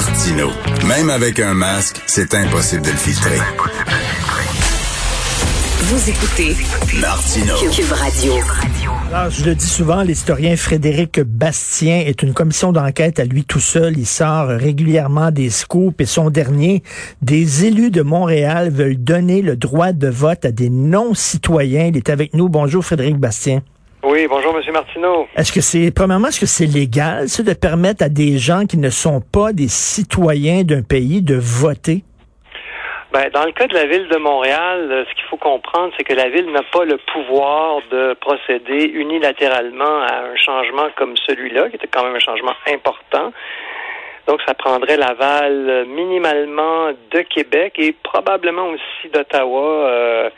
Martino. Même avec un masque, c'est impossible de le filtrer. Vous écoutez Martino. Cube Radio. Alors, je le dis souvent, l'historien Frédéric Bastien est une commission d'enquête à lui tout seul. Il sort régulièrement des scoops et son dernier, des élus de Montréal veulent donner le droit de vote à des non-citoyens. Il est avec nous. Bonjour Frédéric Bastien. Oui, bonjour Monsieur Martineau. Est-ce que c'est, premièrement, est-ce que c'est légal, ça, de permettre à des gens qui ne sont pas des citoyens d'un pays de voter? Ben, dans le cas de la ville de Montréal, euh, ce qu'il faut comprendre, c'est que la ville n'a pas le pouvoir de procéder unilatéralement à un changement comme celui-là, qui était quand même un changement important. Donc, ça prendrait l'aval euh, minimalement de Québec et probablement aussi d'Ottawa. Euh,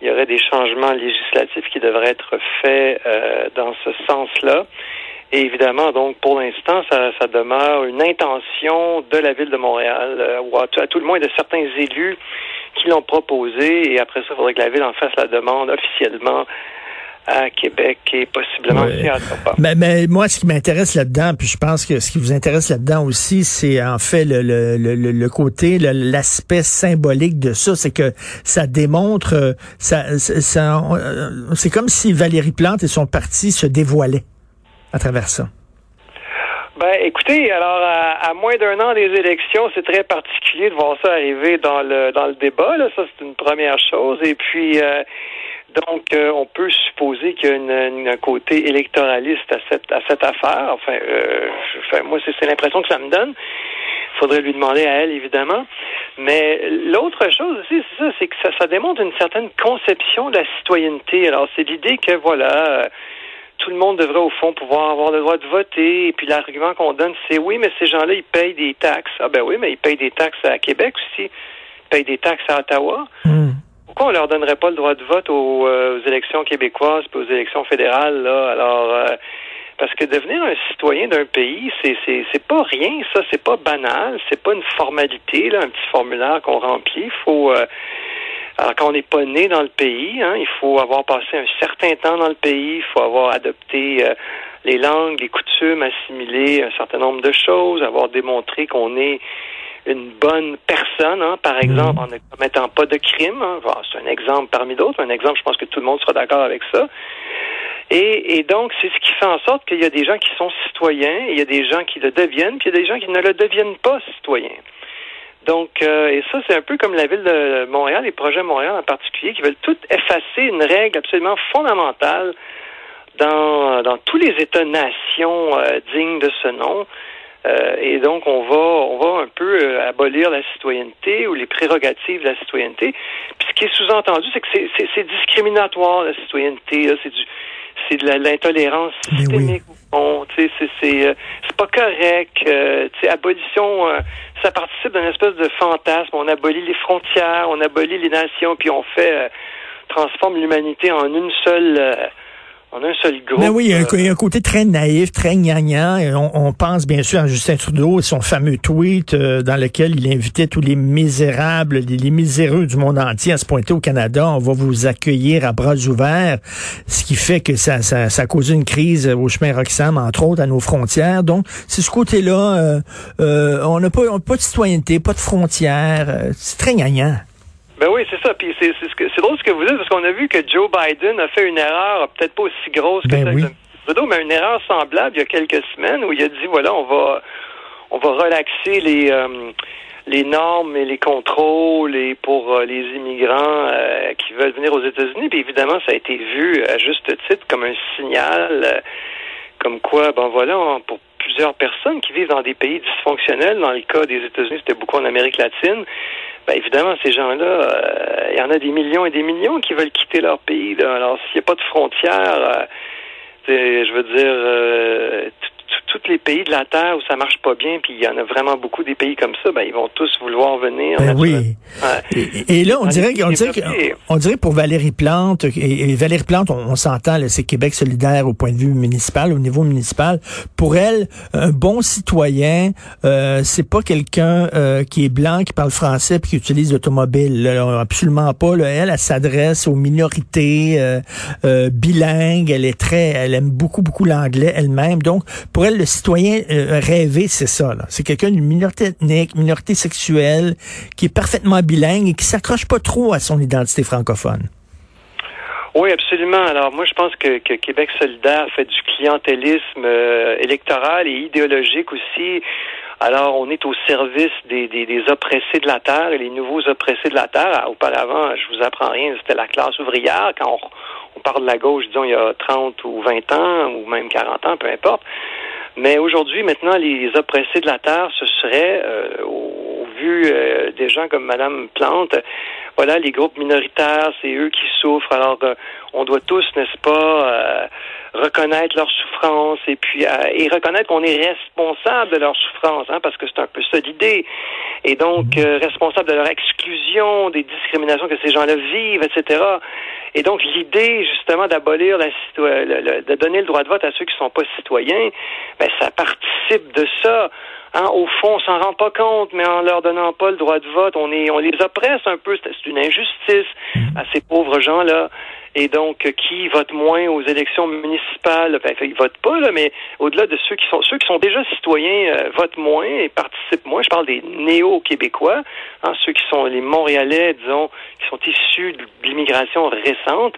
il y aurait des changements législatifs qui devraient être faits euh, dans ce sens-là. Et évidemment, donc, pour l'instant, ça, demeure une intention de la ville de Montréal, euh, ou à, tout le moins de certains élus qui l'ont proposé. Et après ça, il faudrait que la ville en fasse la demande officiellement à Québec et possiblement aussi à Ottawa. Mais, mais, moi, ce qui m'intéresse là-dedans, puis je pense que ce qui vous intéresse là-dedans aussi, c'est en fait le, le, le, le côté, l'aspect symbolique de ça, c'est que ça démontre, euh, ça, ça euh, c'est comme si Valérie Plante et son parti se dévoilaient à travers ça. Ben, écoutez, alors à, moins d'un an des élections, c'est très particulier de voir ça arriver dans le dans le débat. Là. Ça, c'est une première chose. Et puis, euh, donc, euh, on peut supposer qu'il y a un côté électoraliste à cette à cette affaire. Enfin, euh, enfin moi, c'est l'impression que ça me donne. Faudrait lui demander à elle, évidemment. Mais l'autre chose aussi, c'est ça, c'est que ça, ça démontre une certaine conception de la citoyenneté. Alors, c'est l'idée que voilà tout le monde devrait au fond pouvoir avoir le droit de voter. Et puis l'argument qu'on donne, c'est oui, mais ces gens-là, ils payent des taxes. Ah ben oui, mais ils payent des taxes à Québec aussi. Ils payent des taxes à Ottawa. Hmm. Pourquoi on leur donnerait pas le droit de vote aux, euh, élections québécoises et aux élections fédérales là? Alors euh, parce que devenir un citoyen d'un pays, c'est c'est pas rien, ça, c'est pas banal, c'est pas une formalité, là, un petit formulaire qu'on remplit. Il faut euh, alors, quand on n'est pas né dans le pays, hein, il faut avoir passé un certain temps dans le pays, il faut avoir adopté euh, les langues, les coutumes, assimilé un certain nombre de choses, avoir démontré qu'on est une bonne personne, hein, par exemple, en ne commettant pas de crime. Hein. c'est un exemple parmi d'autres. Un exemple, je pense que tout le monde sera d'accord avec ça. Et, et donc, c'est ce qui fait en sorte qu'il y a des gens qui sont citoyens, et il y a des gens qui le deviennent, puis il y a des gens qui ne le deviennent pas citoyens. Donc, euh, et ça, c'est un peu comme la ville de Montréal, les projets Montréal en particulier, qui veulent tout effacer une règle absolument fondamentale dans, dans tous les États-nations euh, dignes de ce nom. Euh, et donc, on va, on va un peu abolir la citoyenneté ou les prérogatives de la citoyenneté. Puis, ce qui est sous-entendu, c'est que c'est discriminatoire, la citoyenneté. C'est du c'est de l'intolérance systémique. Bon, c'est c'est pas correct. Euh, abolition, ça participe d'une espèce de fantasme. On abolit les frontières, on abolit les nations, puis on fait euh, transforme l'humanité en une seule euh, on a un seul groupe. Ben oui, il y, a un, côté très naïf, très gnangnan. On, on, pense bien sûr à Justin Trudeau et son fameux tweet euh, dans lequel il invitait tous les misérables, les, miséreux du monde entier à se pointer au Canada. On va vous accueillir à bras ouverts, ce qui fait que ça, ça, ça a causé une crise au chemin Roxham, entre autres, à nos frontières. Donc, c'est ce côté-là. Euh, euh, on n'a pas, pas de citoyenneté, pas de frontières. c'est très gnangnan. Ben oui, c'est ça. Puis c'est c'est drôle ce que vous dites parce qu'on a vu que Joe Biden a fait une erreur, peut-être pas aussi grosse que ben celle de Trudeau, mais une erreur semblable il y a quelques semaines où il a dit voilà, on va on va relaxer les euh, les normes et les contrôles et pour euh, les immigrants euh, qui veulent venir aux États-Unis. Puis évidemment, ça a été vu à juste titre comme un signal, comme quoi, ben voilà, pour plusieurs personnes qui vivent dans des pays dysfonctionnels. Dans le cas des États-Unis, c'était beaucoup en Amérique latine. Ben évidemment, ces gens-là, euh, il y en a des millions et des millions qui veulent quitter leur pays. Alors, s'il n'y a pas de frontières, euh, je veux dire, euh, tous les pays de la Terre où ça marche pas bien, puis il y en a vraiment beaucoup des pays comme ça, ben ils vont tous vouloir venir. Ben oui. Et, là, on dirait, on dirait, on dirait pour Valérie Plante, et, Valérie Plante, on, s'entend, c'est Québec solidaire au point de vue municipal, au niveau municipal. Pour elle, un bon citoyen, euh, c'est pas quelqu'un euh, qui est blanc, qui parle français, puis qui utilise l'automobile. Absolument pas. Là. Elle, elle, s'adresse aux minorités euh, euh, bilingues. Elle est très, elle aime beaucoup, beaucoup l'anglais elle-même. Donc, Pour elle, le citoyen euh, rêvé, c'est ça. C'est quelqu'un d'une minorité ethnique, minorité sexuelle, qui est parfaitement bilingue et qui s'accroche pas trop à son identité francophone. Oui, absolument. Alors moi, je pense que, Québec solidaire fait du clientélisme euh, électoral et idéologique aussi. Alors, on est au service des, oppressés de la terre et les nouveaux oppressés de la terre. Auparavant, je vous apprends rien, c'était la classe ouvrière. Quand on, on parle de la gauche, disons, il y a 30 ou 20 ans, ou même 40 ans, peu importe. Mais aujourd'hui, maintenant, les oppressés de la terre, ce serait, euh, au, vu euh, des gens comme Madame Plante, voilà, les groupes minoritaires, c'est eux qui souffrent. Alors, euh, on doit tous, n'est-ce pas, reconnaître leur souffrance et puis et reconnaître qu'on est responsable de leur souffrance, hein, parce que c'est un peu ça l'idée. Et donc, responsable de leur exclusion, des discriminations que ces gens-là vivent, etc. Et donc, l'idée, justement, d'abolir la de donner le droit de vote à ceux qui ne sont pas citoyens, ben, ça participe de ça. Hein, au fond, on s'en rend pas compte, mais en leur donnant pas le droit de vote, on est, on les oppresse un peu. C'est une injustice à ces pauvres gens-là. Et donc, qui votent moins aux élections municipales, ben, ils votent pas, là, mais au-delà de ceux qui sont ceux qui sont déjà citoyens euh, votent moins et participent moins. Je parle des néo-québécois, hein, ceux qui sont les Montréalais, disons, qui sont issus de l'immigration récente.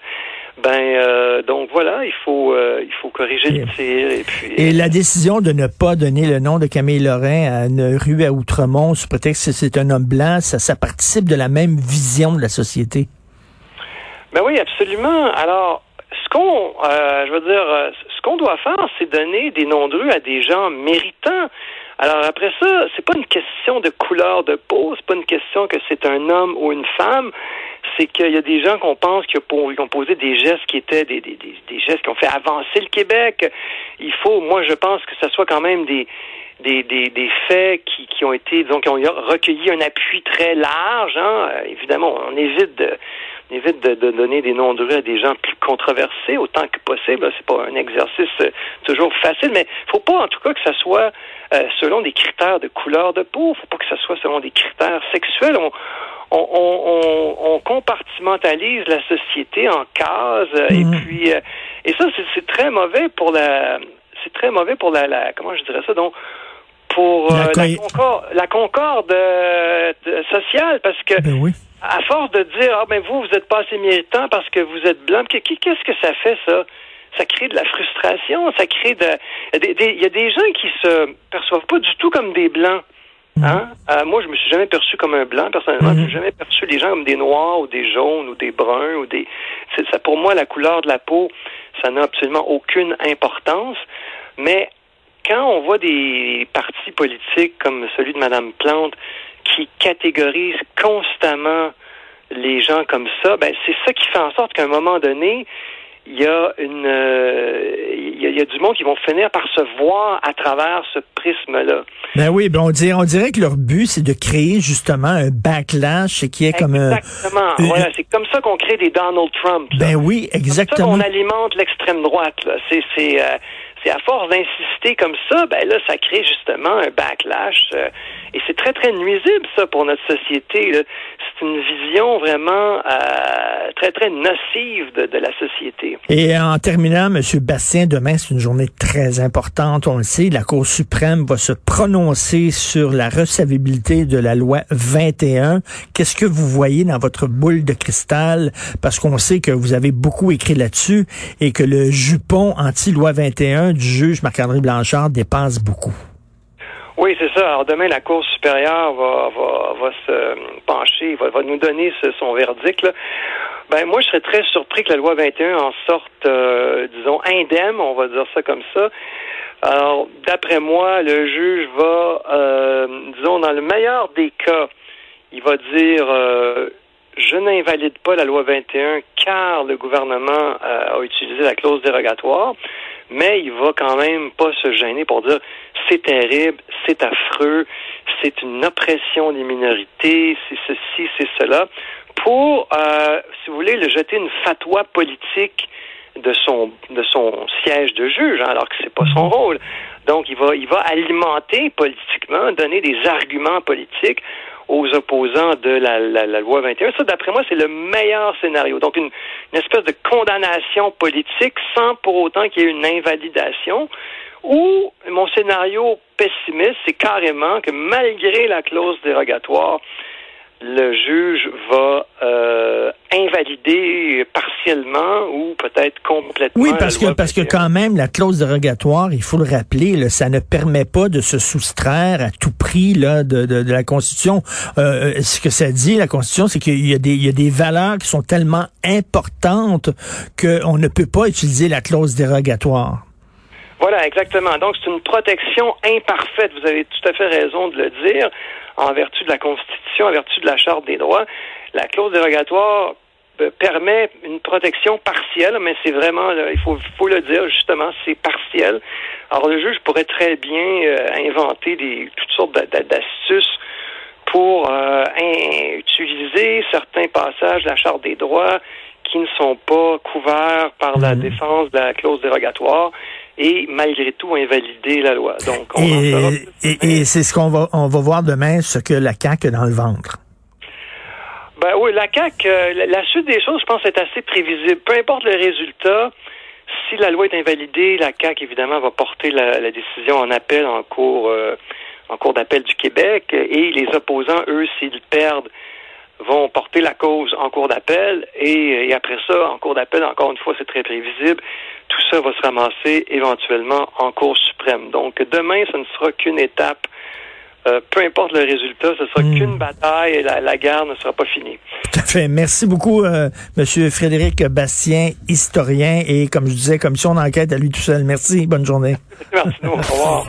Ben euh, donc voilà, il faut euh, il faut corriger le tir et puis. Et la décision de ne pas donner le nom de Camille Lorrain à une rue à Outremont sous prétexte que c'est un homme blanc, ça, ça participe de la même vision de la société? Ben oui, absolument. Alors, ce qu'on, euh, je veux dire, ce qu'on doit faire, c'est donner des noms de rue à des gens méritants. Alors après ça, c'est pas une question de couleur de peau, c'est pas une question que c'est un homme ou une femme, c'est qu'il y a des gens qu'on pense qui ont posé des gestes qui étaient des, des, des, gestes qui ont fait avancer le Québec. Il faut, moi je pense que ce soit quand même des des, des, des faits qui, qui ont été, disons, qui ont recueilli un appui très large. Hein. évidemment, on évite de, évite de, donner des noms de rue à des gens plus controversés autant que possible. C'est pas un exercice euh, toujours facile, mais faut pas en tout cas que ça soit euh, selon des critères de couleur de peau. Faut pas que ça soit selon des critères sexuels. On, on, on, on compartimentalise la société en cases euh, et mmh. puis et ça c'est très mauvais pour la c'est très mauvais pour la, la comment je dirais ça donc pour la, concorde, la concorde sociale parce que ben oui à force de dire ah ben vous vous êtes pas assez méritant parce que vous êtes blanc, qu'est-ce que ça fait ça? Ça crée de la frustration, ça crée de il y a des gens qui se perçoivent pas du tout comme des blancs. Mhm. Hein? Euh, moi, je me suis jamais perçu comme un blanc, personnellement. Je n'ai mhm. jamais perçu les gens comme des noirs ou des jaunes ou des bruns ou des. Ça, pour moi, la couleur de la peau, ça n'a absolument aucune importance. Mais quand on voit des partis politiques comme celui de Mme Plante qui catégorise constamment les gens comme ça, ben c'est ça qui fait en sorte qu'à un moment donné, il y a une euh, il, y a, du monde qui vont finir par se voir à travers ce prisme-là. Ben oui, ben on dirait, on dirait que leur but c'est de créer justement un backlash qui est comme exactement. voilà, c'est comme ça qu'on crée des Donald Trump. Ben oui, exactement. Comme ça qu'on alimente l'extrême droite. C'est c'est euh, c'est à force d'insister comme ça, ben là, ça crée justement un backlash. Euh, et c'est très, très nuisible, ça, pour notre société. C'est une vision vraiment euh, très, très nocive de, de, la société. Et en terminant, M. Bastien, demain, c'est une journée très importante. On le sait, la Cour suprême va se prononcer sur la recevabilité de la loi 21. Qu'est-ce que vous voyez dans votre boule de cristal? Parce qu'on sait que vous avez beaucoup écrit là-dessus et que le jupon anti-loi 21 du juge Marc-André Blanchard dépasse beaucoup. Oui, c'est ça. Alors demain, la Cour supérieure va, va, se pencher, va, va nous donner son verdict. Ben moi, je serais très surpris que la loi 21 en sorte, euh, disons, indemne, on va dire ça comme ça. Alors, d'après moi, le juge va, euh, disons, dans le meilleur des cas, il va dire euh, je n'invalide pas la loi 21 car le gouvernement a utilisé la clause dérogatoire mais il va quand même pas se gêner pour dire c'est terrible, c'est affreux, c'est une oppression des minorités, c'est ceci, c'est cela, pour, euh, si vous voulez, le jeter une fatwa politique de son de son siège de juge, hein, alors que c'est pas son rôle. Donc il va il va alimenter politiquement, donner des arguments politiques aux opposants de la, la, loi 21. Ça, d'après moi, c'est le meilleur scénario. Donc, une, une, espèce de condamnation politique sans pour autant qu'il y ait une invalidation. Ou mon scénario pessimiste, c'est carrément que malgré la clause dérogatoire, le juge va euh, invalider partiellement ou peut-être complètement. Oui, parce que parce que quand même la clause dérogatoire, il faut le rappeler, là, ça ne permet pas de se soustraire à tout prix là de, de, de la Constitution. Euh, ce que ça dit la Constitution, c'est qu'il y a des il y a des valeurs qui sont tellement importantes qu'on ne peut pas utiliser la clause dérogatoire. Voilà, exactement. Donc, c'est une protection imparfaite. Vous avez tout à fait raison de le dire. En vertu de la Constitution, en vertu de la Charte des droits, la clause dérogatoire euh, permet une protection partielle, mais c'est vraiment, il faut, faut le dire justement, c'est partiel. Alors le juge pourrait très bien euh, inventer des toutes sortes d'astuces pour euh, utiliser certains passages de la Charte des droits qui ne sont pas couverts par la mmh. défense de la clause dérogatoire et malgré tout invalider la loi. Donc, on et, et, c'est ce qu'on va, on va voir demain, ce que la CAQ a dans le ventre. Ben oui, la CAQ, euh, la, suite des choses, je pense, est assez prévisible. Peu importe le résultat, si la loi est invalidée, la CAQ, évidemment, va porter la, décision en appel en cours, euh, en cours d'appel du Québec, et les opposants, eux, s'ils perdent, vont porter la cause en cours d'appel et, après ça, en cours d'appel, encore une fois, c'est très prévisible, tout ça va se ramasser éventuellement en Cour suprême. Donc demain, ce ne sera qu'une étape. Euh, peu importe le résultat, ce sera hmm. qu'une bataille et la, guerre ne sera pas finie. Tout à fait. Merci beaucoup, euh, Monsieur Frédéric Bastien, historien et, comme je disais, commission d'enquête à lui tout seul. Merci. Bonne journée. Merci. Au revoir.